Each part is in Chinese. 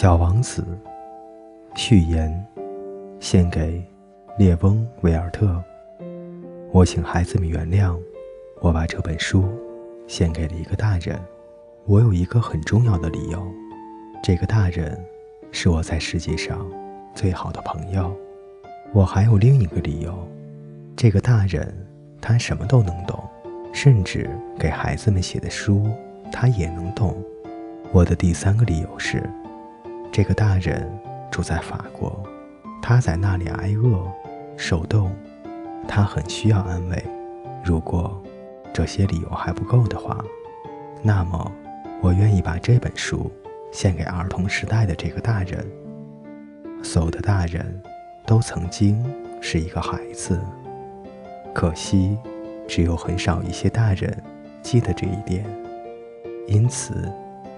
小王子序言，献给列翁·维尔特。我请孩子们原谅，我把这本书献给了一个大人。我有一个很重要的理由，这个大人是我在世界上最好的朋友。我还有另一个理由，这个大人他什么都能懂，甚至给孩子们写的书他也能懂。我的第三个理由是。这个大人住在法国，他在那里挨饿、受冻，他很需要安慰。如果这些理由还不够的话，那么我愿意把这本书献给儿童时代的这个大人。所有的大人都曾经是一个孩子，可惜只有很少一些大人记得这一点，因此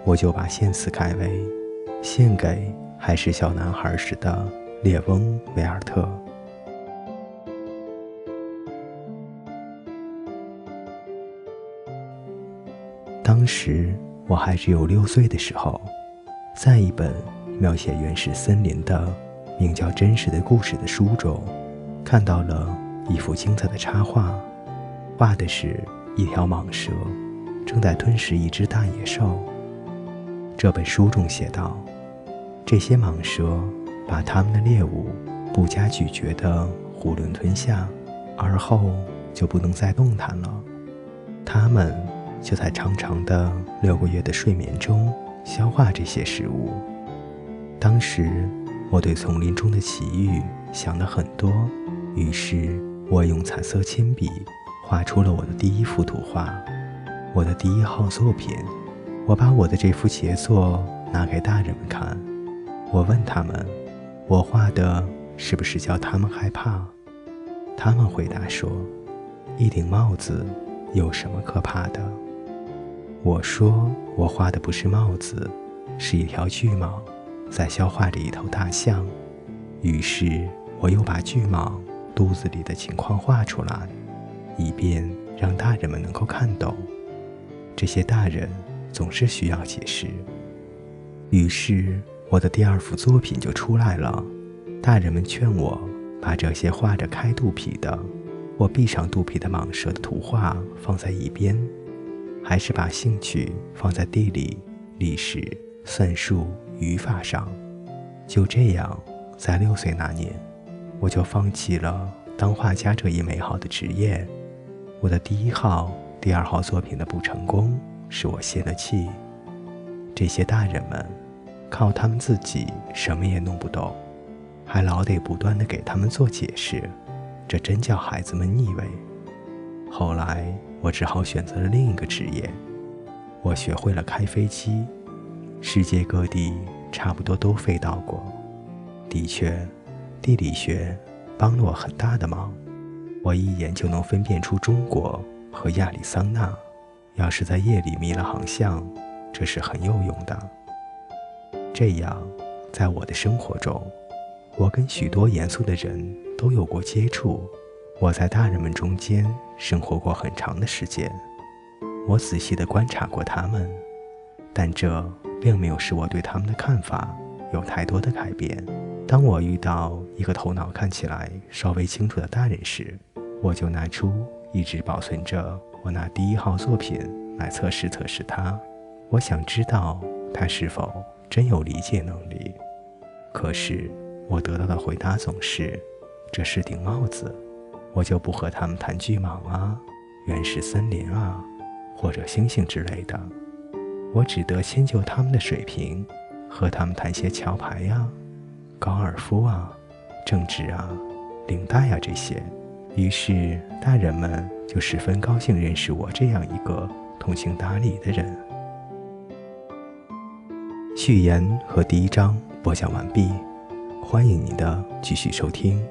我就把献词改为。献给还是小男孩时的列翁·维尔特。当时我还只有六岁的时候，在一本描写原始森林的名叫《真实的故事》的书中，看到了一幅精彩的插画，画的是一条蟒蛇正在吞食一只大野兽。这本书中写道。这些蟒蛇把它们的猎物不加咀嚼地囫囵吞下，而后就不能再动弹了。它们就在长长的六个月的睡眠中消化这些食物。当时我对丛林中的奇遇想了很多，于是我用彩色铅笔画出了我的第一幅图画，我的第一号作品。我把我的这幅杰作拿给大人们看。我问他们：“我画的是不是叫他们害怕？”他们回答说：“一顶帽子有什么可怕的？”我说：“我画的不是帽子，是一条巨蟒在消化着一头大象。”于是我又把巨蟒肚子里的情况画出来，以便让大人们能够看懂。这些大人总是需要解释。于是。我的第二幅作品就出来了，大人们劝我把这些画着开肚皮的、我闭上肚皮的蟒蛇的图画放在一边，还是把兴趣放在地理、历史、算术、语法上。就这样，在六岁那年，我就放弃了当画家这一美好的职业。我的第一号、第二号作品的不成功，使我泄了气。这些大人们。靠他们自己什么也弄不懂，还老得不断的给他们做解释，这真叫孩子们腻味。后来我只好选择了另一个职业，我学会了开飞机，世界各地差不多都飞到过。的确，地理学帮了我很大的忙，我一眼就能分辨出中国和亚利桑那。要是在夜里迷了航向，这是很有用的。这样，在我的生活中，我跟许多严肃的人都有过接触。我在大人们中间生活过很长的时间，我仔细地观察过他们，但这并没有使我对他们的看法有太多的改变。当我遇到一个头脑看起来稍微清楚的大人时，我就拿出一直保存着我那第一号作品来测试测试他。我想知道他是否。真有理解能力，可是我得到的回答总是：“这是顶帽子，我就不和他们谈巨蟒啊、原始森林啊，或者星星之类的。我只得迁就他们的水平，和他们谈些桥牌呀、高尔夫啊、政治啊、领带啊这些。于是大人们就十分高兴认识我这样一个通情达理的人。”序言和第一章播讲完毕，欢迎您的继续收听。